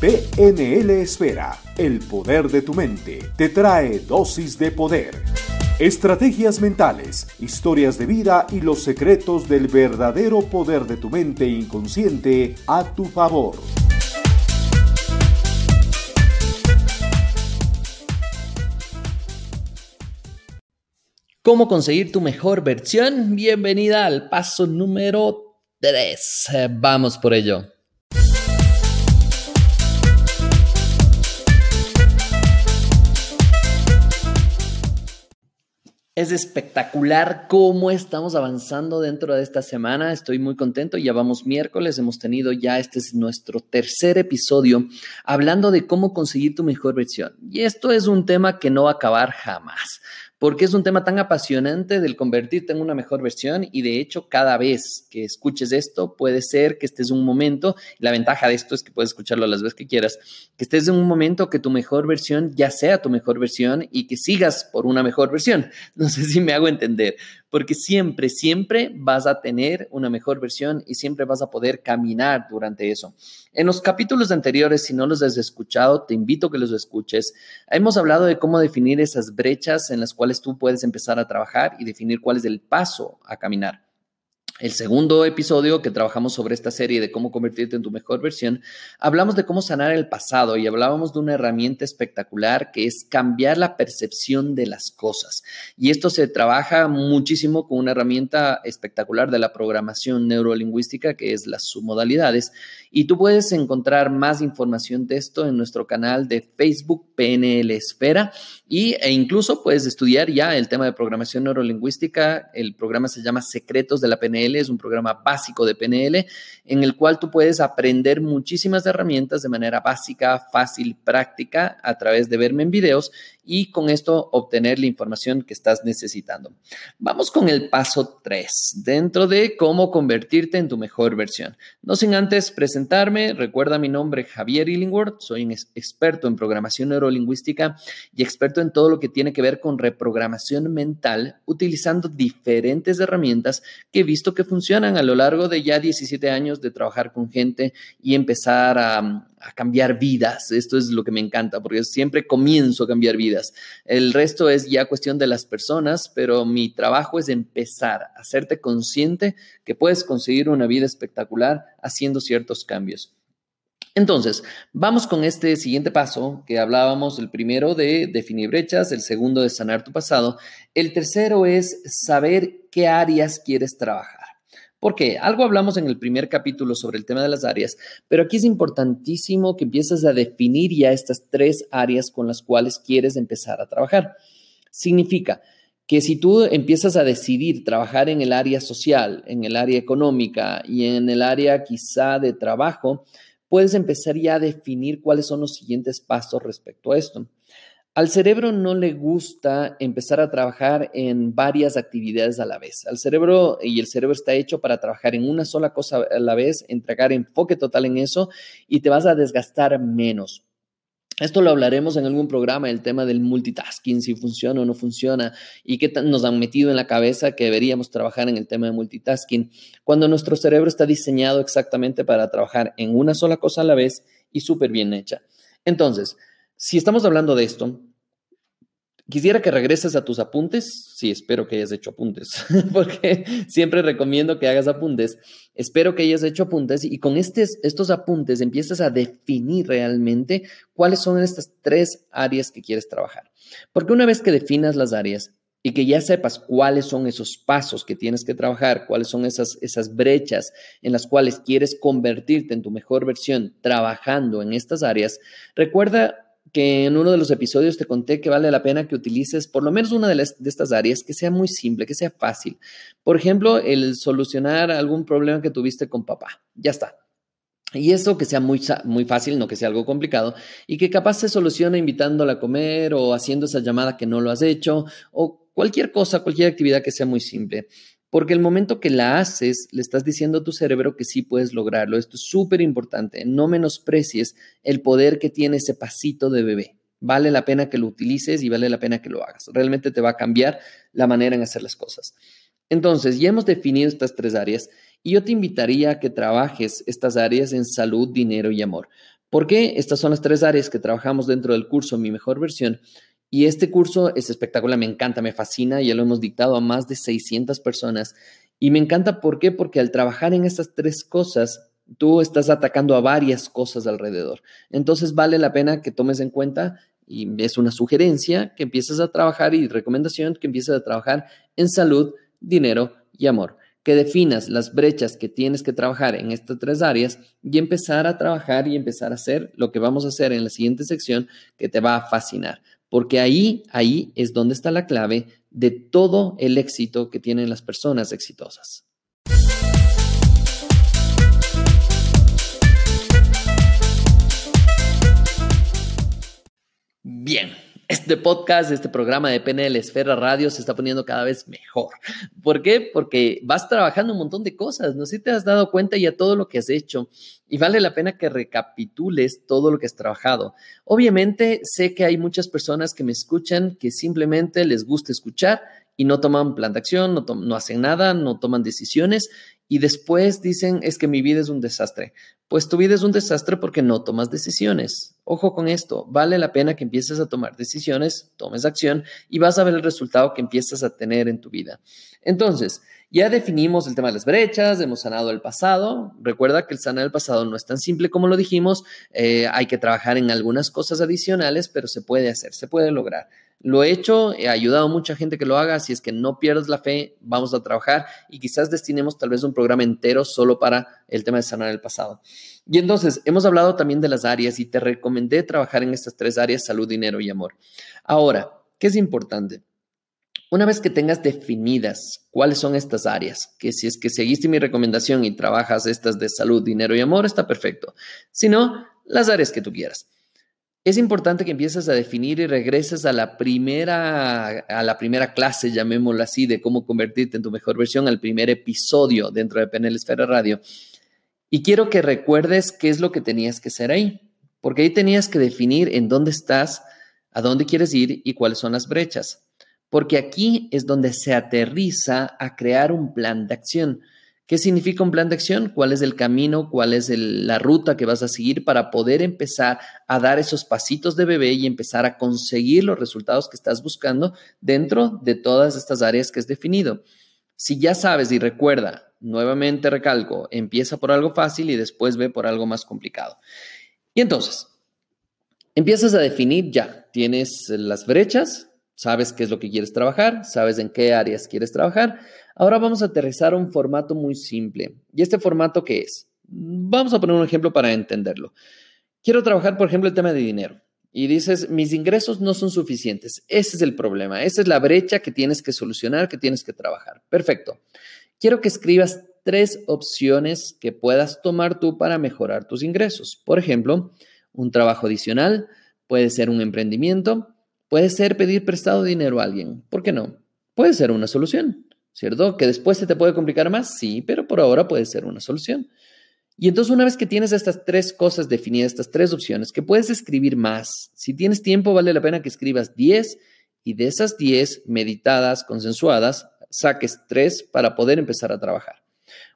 PNL Esfera, el poder de tu mente, te trae dosis de poder. Estrategias mentales, historias de vida y los secretos del verdadero poder de tu mente inconsciente a tu favor. ¿Cómo conseguir tu mejor versión? Bienvenida al paso número 3. Vamos por ello. Es espectacular cómo estamos avanzando dentro de esta semana. Estoy muy contento. Ya vamos miércoles. Hemos tenido ya, este es nuestro tercer episodio hablando de cómo conseguir tu mejor versión. Y esto es un tema que no va a acabar jamás porque es un tema tan apasionante del convertirte en una mejor versión y de hecho cada vez que escuches esto puede ser que estés en un momento, la ventaja de esto es que puedes escucharlo las veces que quieras, que estés en un momento que tu mejor versión ya sea tu mejor versión y que sigas por una mejor versión. No sé si me hago entender, porque siempre, siempre vas a tener una mejor versión y siempre vas a poder caminar durante eso. En los capítulos anteriores, si no los has escuchado, te invito a que los escuches. Hemos hablado de cómo definir esas brechas en las cuales tú puedes empezar a trabajar y definir cuál es el paso a caminar el segundo episodio que trabajamos sobre esta serie de cómo convertirte en tu mejor versión, hablamos de cómo sanar el pasado y hablábamos de una herramienta espectacular que es cambiar la percepción de las cosas. Y esto se trabaja muchísimo con una herramienta espectacular de la programación neurolingüística que es las submodalidades. Y tú puedes encontrar más información de esto en nuestro canal de Facebook PNL Esfera y, e incluso puedes estudiar ya el tema de programación neurolingüística. El programa se llama Secretos de la PNL, es un programa básico de PNL en el cual tú puedes aprender muchísimas herramientas de manera básica, fácil, práctica a través de verme en videos y con esto obtener la información que estás necesitando. Vamos con el paso 3, dentro de cómo convertirte en tu mejor versión. No sin antes presentarme, recuerda mi nombre Javier Illingworth, soy un experto en programación neurolingüística y experto en todo lo que tiene que ver con reprogramación mental utilizando diferentes herramientas que he visto que funcionan a lo largo de ya 17 años de trabajar con gente y empezar a a cambiar vidas. Esto es lo que me encanta, porque siempre comienzo a cambiar vidas. El resto es ya cuestión de las personas, pero mi trabajo es empezar a hacerte consciente que puedes conseguir una vida espectacular haciendo ciertos cambios. Entonces, vamos con este siguiente paso que hablábamos, el primero de definir brechas, el segundo de sanar tu pasado, el tercero es saber qué áreas quieres trabajar. Porque algo hablamos en el primer capítulo sobre el tema de las áreas, pero aquí es importantísimo que empieces a definir ya estas tres áreas con las cuales quieres empezar a trabajar. Significa que si tú empiezas a decidir trabajar en el área social, en el área económica y en el área quizá de trabajo, puedes empezar ya a definir cuáles son los siguientes pasos respecto a esto. Al cerebro no le gusta empezar a trabajar en varias actividades a la vez. Al cerebro, y el cerebro está hecho para trabajar en una sola cosa a la vez, entregar enfoque total en eso y te vas a desgastar menos. Esto lo hablaremos en algún programa, el tema del multitasking, si funciona o no funciona, y qué nos han metido en la cabeza que deberíamos trabajar en el tema de multitasking, cuando nuestro cerebro está diseñado exactamente para trabajar en una sola cosa a la vez y súper bien hecha. Entonces, si estamos hablando de esto, quisiera que regreses a tus apuntes. Sí, espero que hayas hecho apuntes, porque siempre recomiendo que hagas apuntes. Espero que hayas hecho apuntes y con estos apuntes empiezas a definir realmente cuáles son estas tres áreas que quieres trabajar. Porque una vez que definas las áreas, y que ya sepas cuáles son esos pasos que tienes que trabajar, cuáles son esas, esas brechas en las cuales quieres convertirte en tu mejor versión trabajando en estas áreas, recuerda que en uno de los episodios te conté que vale la pena que utilices por lo menos una de, estas áreas que sea muy simple, que sea fácil. Por ejemplo, el solucionar algún problema que tuviste con papá. Ya está. Y eso que sea muy, muy fácil, no que sea algo complicado, y que capaz se soluciona invitándola a comer o haciendo esa llamada que no lo has hecho, o cualquier cosa, cualquier actividad que sea muy simple. Porque el momento que la haces, le estás diciendo a tu cerebro que sí puedes lograrlo. Esto es súper importante. No menosprecies el poder que tiene ese pasito de bebé. Vale la pena que lo utilices y vale la pena que lo hagas. Realmente te va a cambiar la manera en hacer las cosas. Entonces, ya hemos definido estas tres áreas y yo te invitaría a que trabajes estas áreas en salud, dinero y amor. ¿Por qué? Estas son las tres áreas que trabajamos dentro del curso Mi Mejor Versión. Y este curso es espectacular, me encanta, me fascina, ya lo hemos dictado a más de 600 personas. Y me encanta, ¿por qué? Porque al trabajar en estas tres cosas, tú estás atacando a varias cosas alrededor. Entonces vale la pena que tomes en cuenta y es una sugerencia que empieces a trabajar y recomendación que empieces a trabajar en salud, dinero y amor. Que definas las brechas que tienes que trabajar en estas tres áreas y empezar a trabajar y empezar a hacer lo que vamos a hacer en la siguiente sección que te va a fascinar. Porque ahí, ahí es donde está la clave de todo el éxito que tienen las personas exitosas. Bien, este podcast, este programa de PNL Esfera Radio se está poniendo cada vez mejor. ¿Por qué? Porque vas trabajando un montón de cosas, no sé si te has dado cuenta ya todo lo que has hecho y vale la pena que recapitules todo lo que has trabajado. Obviamente sé que hay muchas personas que me escuchan que simplemente les gusta escuchar y no toman plan de acción, no, no hacen nada, no toman decisiones y después dicen es que mi vida es un desastre. Pues tu vida es un desastre porque no tomas decisiones. Ojo con esto, vale la pena que empieces a tomar decisiones, tomes acción y vas a ver el resultado que empiezas a tener en tu vida. Entonces, ya definimos el tema de las brechas, hemos sanado el pasado. Recuerda que el sanar el pasado no es tan simple como lo dijimos, eh, hay que trabajar en algunas cosas adicionales, pero se puede hacer, se puede lograr. Lo he hecho, he ayudado a mucha gente que lo haga, si es que no pierdas la fe, vamos a trabajar y quizás destinemos tal vez un programa entero solo para el tema de sanar el pasado. Y entonces, hemos hablado también de las áreas y te recomendé trabajar en estas tres áreas, salud, dinero y amor. Ahora, ¿qué es importante? Una vez que tengas definidas cuáles son estas áreas, que si es que seguiste mi recomendación y trabajas estas de salud, dinero y amor, está perfecto. Si no, las áreas que tú quieras es importante que empieces a definir y regreses a la primera, a la primera clase, llamémoslo así, de cómo convertirte en tu mejor versión, al primer episodio dentro de PNL Esfera Radio. Y quiero que recuerdes qué es lo que tenías que hacer ahí, porque ahí tenías que definir en dónde estás, a dónde quieres ir y cuáles son las brechas. Porque aquí es donde se aterriza a crear un plan de acción. ¿Qué significa un plan de acción? ¿Cuál es el camino? ¿Cuál es la ruta que vas a seguir para poder empezar a dar esos pasitos de bebé y empezar a conseguir los resultados que estás buscando dentro de todas estas áreas que has definido? Si ya sabes y recuerda, nuevamente recalco, empieza por algo fácil y después ve por algo más complicado. Y entonces, empiezas a definir ya, tienes las brechas, sabes qué es lo que quieres trabajar, sabes en qué áreas quieres trabajar Ahora vamos a aterrizar un formato muy simple. ¿Y este formato qué es? Vamos a poner un ejemplo para entenderlo. Quiero trabajar, por ejemplo, el tema de dinero. Y dices, mis ingresos no son suficientes. Ese es el problema. Esa es la brecha que tienes que solucionar, que tienes que trabajar. Perfecto. Quiero que escribas tres opciones que puedas tomar tú para mejorar tus ingresos. Por ejemplo, un trabajo adicional, puede ser un emprendimiento, puede ser pedir prestado dinero a alguien. ¿Por qué no? Puede ser una solución. ¿cierto? Que después se te puede complicar más, sí, pero por ahora puede ser una solución. Y entonces una vez que tienes estas tres cosas definidas, estas tres opciones, que puedes escribir más, si tienes tiempo vale la pena que escribas 10 y de esas 10 meditadas, consensuadas, saques tres para poder empezar a trabajar.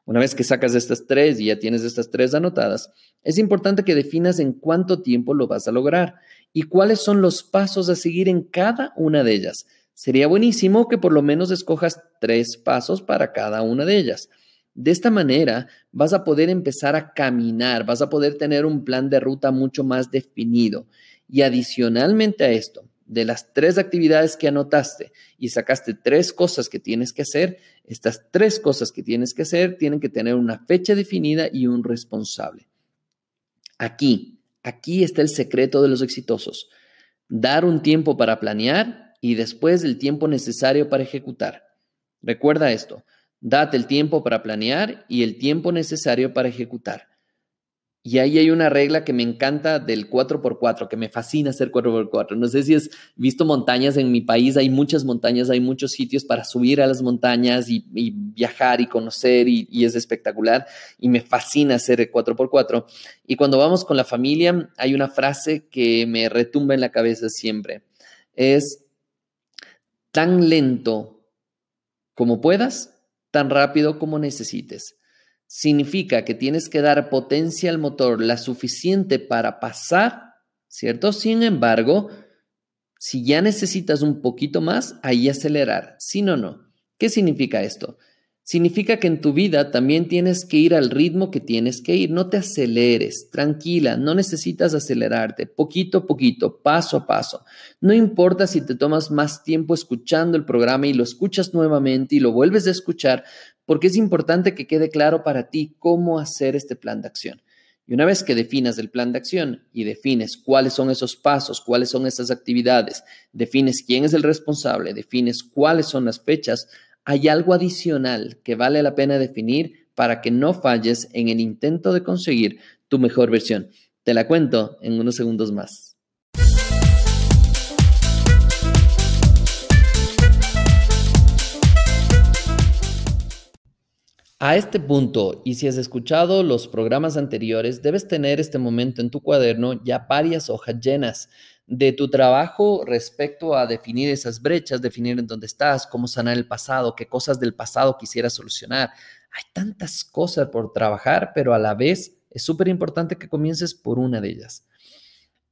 Una vez que sacas estas tres y ya tienes estas tres anotadas, es importante que definas en cuánto tiempo lo vas a lograr y cuáles son los pasos a seguir en cada una de ellas. Sería buenísimo que por lo menos escojas tres pasos para cada una de ellas. De esta manera vas a poder empezar a caminar, vas a poder tener un plan de ruta mucho más definido. Y adicionalmente a esto, de las tres actividades que anotaste y sacaste tres cosas que tienes que hacer, estas tres cosas que tienes que hacer tienen que tener una fecha definida y un responsable. Aquí, aquí está el secreto de los exitosos. Dar un tiempo para planear y después el tiempo necesario para ejecutar. Recuerda esto, date el tiempo para planear y el tiempo necesario para ejecutar. Y ahí hay una regla que me encanta del 4x4, que me fascina hacer 4x4. No sé si has visto montañas en mi país, hay muchas montañas, hay muchos sitios para subir a las montañas y, viajar y conocer y, es espectacular. Y me fascina hacer el 4x4. Y cuando vamos con la familia, hay una frase que me retumba en la cabeza siempre. Es tan lento como puedas, tan rápido como necesites. Significa que tienes que dar potencia al motor la suficiente para pasar, ¿cierto? Sin embargo, si ya necesitas un poquito más, ahí acelerar. Si no, no. ¿Qué significa esto? Significa que en tu vida también tienes que ir al ritmo que tienes que ir. No te aceleres, tranquila, no necesitas acelerarte, poquito a poquito, paso a paso. No importa si te tomas más tiempo escuchando el programa y lo escuchas nuevamente y lo vuelves a escuchar, porque es importante que quede claro para ti cómo hacer este plan de acción. Y una vez que definas el plan de acción y defines cuáles son esos pasos, cuáles son esas actividades, defines quién es el responsable, defines cuáles son las fechas, hay algo adicional que vale la pena definir para que no falles en el intento de conseguir tu mejor versión. Te la cuento en unos segundos más. A este punto, y si has escuchado los programas anteriores, debes tener este momento en tu cuaderno ya varias hojas llenas de tu trabajo respecto a definir esas brechas, definir en dónde estás, cómo sanar el pasado, qué cosas del pasado quisieras solucionar. Hay tantas cosas por trabajar, pero a la vez es súper importante que comiences por una de ellas.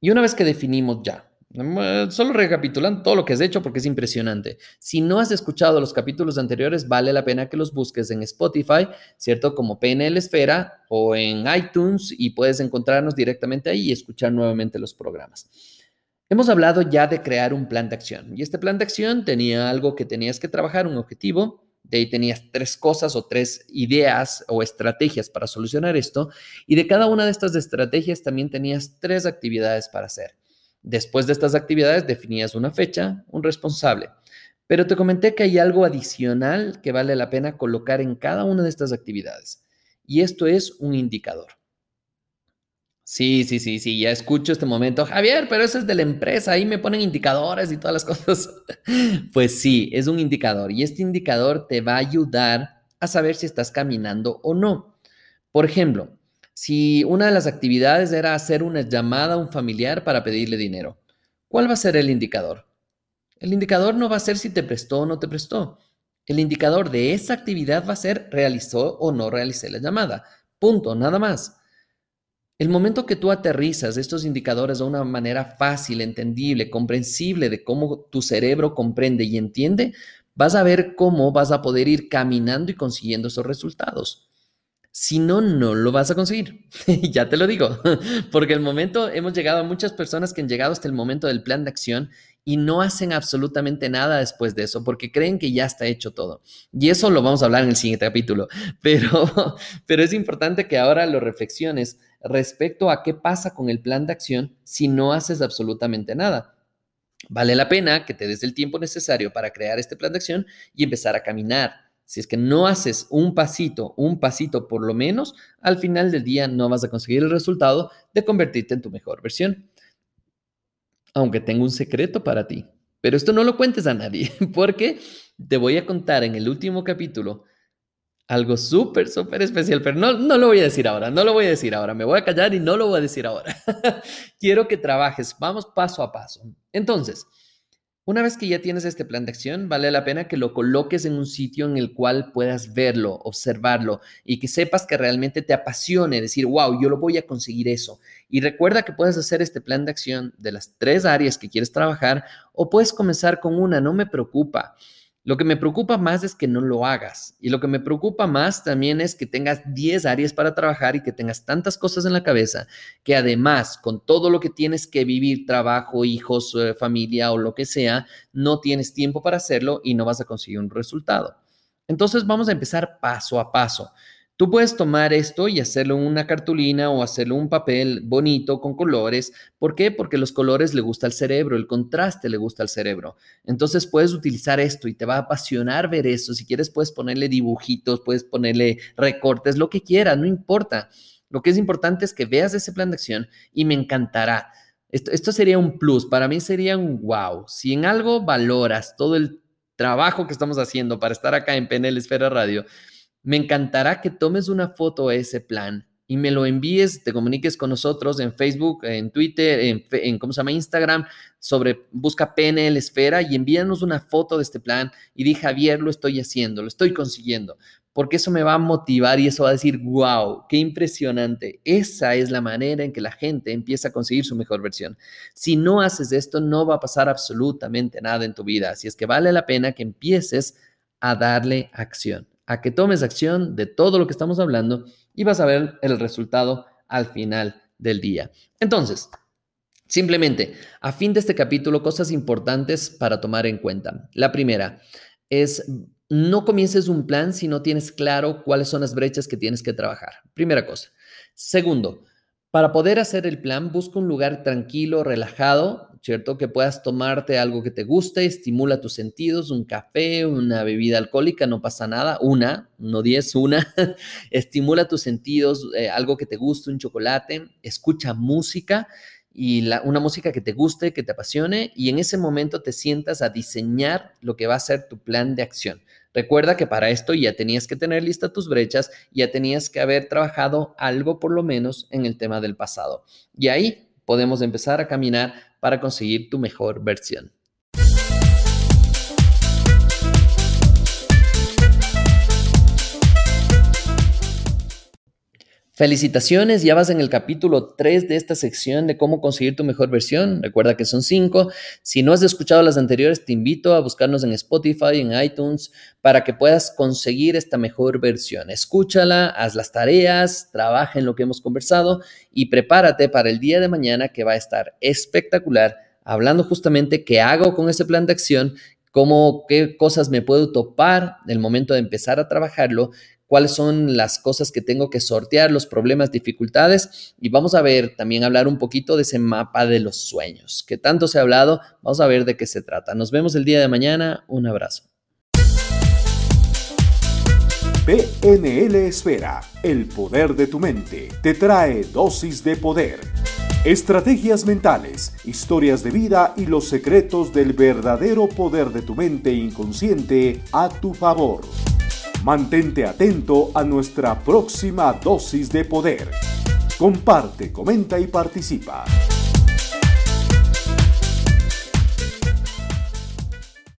Y una vez que definimos ya, solo recapitulando todo lo que has hecho porque es impresionante. Si no has escuchado los capítulos anteriores, vale la pena que los busques en Spotify, ¿cierto? Como PNL Esfera o en iTunes y puedes encontrarnos directamente ahí y escuchar nuevamente los programas. Hemos hablado ya de crear un plan de acción y este plan de acción tenía algo que tenías que trabajar, un objetivo, de ahí tenías tres cosas o tres ideas o estrategias para solucionar esto y de cada una de estas estrategias también tenías tres actividades para hacer. Después de estas actividades definías una fecha, un responsable, pero te comenté que hay algo adicional que vale la pena colocar en cada una de estas actividades y esto es un indicador. Sí, sí, sí, sí, ya escucho este momento. Javier, pero eso es de la empresa, ahí me ponen indicadores y todas las cosas. Pues sí, es un indicador y este indicador te va a ayudar a saber si estás caminando o no. Por ejemplo, si una de las actividades era hacer una llamada a un familiar para pedirle dinero, ¿cuál va a ser el indicador? El indicador no va a ser si te prestó o no te prestó. El indicador de esa actividad va a ser realizó o no realicé la llamada. Punto, nada más. El momento que tú aterrizas estos indicadores de una manera fácil, entendible, comprensible de cómo tu cerebro comprende y entiende, vas a ver cómo vas a poder ir caminando y consiguiendo esos resultados. Si no, no lo vas a conseguir. ya te lo digo, porque el momento, hemos llegado a muchas personas que han llegado hasta el momento del plan de acción y no hacen absolutamente nada después de eso porque creen que ya está hecho todo. Y eso lo vamos a hablar en el siguiente capítulo, pero, pero es importante que ahora lo reflexiones respecto a qué pasa con el plan de acción si no haces absolutamente nada. Vale la pena que te des el tiempo necesario para crear este plan de acción y empezar a caminar. Si es que no haces un pasito, un pasito por lo menos, al final del día no vas a conseguir el resultado de convertirte en tu mejor versión aunque tengo un secreto para ti. Pero esto no lo cuentes a nadie, porque te voy a contar en el último capítulo algo súper, súper especial, pero no, no lo voy a decir ahora, no lo voy a decir ahora, me voy a callar y no lo voy a decir ahora. Quiero que trabajes, vamos paso a paso. Entonces, una vez que ya tienes este plan de acción, vale la pena que lo coloques en un sitio en el cual puedas verlo, observarlo y que sepas que realmente te apasione, decir, wow, yo lo voy a conseguir eso. Y recuerda que puedes hacer este plan de acción de las tres áreas que quieres trabajar o puedes comenzar con una, no me preocupa. Lo que me preocupa más es que no lo hagas. Y lo que me preocupa más también es que tengas 10 áreas para trabajar y que tengas tantas cosas en la cabeza que además, con todo lo que tienes que vivir, trabajo, hijos, eh, familia o lo que sea, no tienes tiempo para hacerlo y no vas a conseguir un resultado. Entonces vamos a empezar paso a paso. Tú puedes tomar esto y hacerlo una cartulina o hacerlo un papel bonito con colores. ¿Por qué? Porque los colores le gusta al cerebro, el contraste le gusta al cerebro. Entonces puedes utilizar esto y te va a apasionar ver eso. Si quieres puedes ponerle dibujitos, puedes ponerle recortes, lo que quieras, no importa. Lo que es importante es que veas ese plan de acción y me encantará. Esto, esto sería un plus, para mí sería un wow. Si en algo valoras todo el trabajo que estamos haciendo para estar acá en PNL Esfera Radio, me encantará que tomes una foto de ese plan y me lo envíes, te comuniques con nosotros en Facebook, en Twitter, en, ¿cómo se llama? Instagram, sobre busca PNL Esfera y envíanos una foto de este plan y di, Javier, lo estoy haciendo, lo estoy consiguiendo. porque eso me va a motivar y eso va a decir, wow, qué impresionante. Esa es la manera en que la gente empieza a conseguir su mejor versión. Si no haces esto, no va a pasar absolutamente nada en tu vida. Así es que vale la pena que empieces a darle acción, a que tomes acción de todo lo que estamos hablando y vas a ver el resultado al final del día. Entonces, simplemente, a fin de este capítulo, cosas importantes para tomar en cuenta. La primera es no comiences un plan si no tienes claro cuáles son las brechas que tienes que trabajar. Primera cosa. Segundo, para poder hacer el plan, busca un lugar tranquilo, relajado, ¿cierto? Que puedas tomarte algo que te guste, estimula tus sentidos, un café, una bebida alcohólica, no pasa nada, una, no diez, una, estimula tus sentidos, eh, algo que te guste, un chocolate, escucha música y una música que te guste, que te apasione y en ese momento te sientas a diseñar lo que va a ser tu plan de acción. Recuerda que para esto ya tenías que tener listas tus brechas, ya tenías que haber trabajado algo por lo menos en el tema del pasado. Y ahí podemos empezar a caminar para conseguir tu mejor versión. Felicitaciones, ya vas en el capítulo 3 de esta sección de cómo conseguir tu mejor versión. Recuerda que son 5. Si no has escuchado las anteriores, te invito a buscarnos en Spotify, en iTunes, para que puedas conseguir esta mejor versión. Escúchala, haz las tareas, trabaja en lo que hemos conversado y prepárate para el día de mañana que va a estar espectacular, hablando justamente qué hago con ese plan de acción cómo, qué cosas me puedo topar en el momento de empezar a trabajarlo cuáles son las cosas que tengo que sortear, los problemas, dificultades y vamos a ver también hablar un poquito de ese mapa de los sueños que tanto se ha hablado. Vamos a ver de qué se trata. Nos vemos el día de mañana. Un abrazo. PNL Esfera, el poder de tu mente, te trae dosis de poder. Estrategias mentales, historias de vida y los secretos del verdadero poder de tu mente inconsciente a tu favor. Mantente atento a nuestra próxima dosis de poder. Comparte, comenta y participa.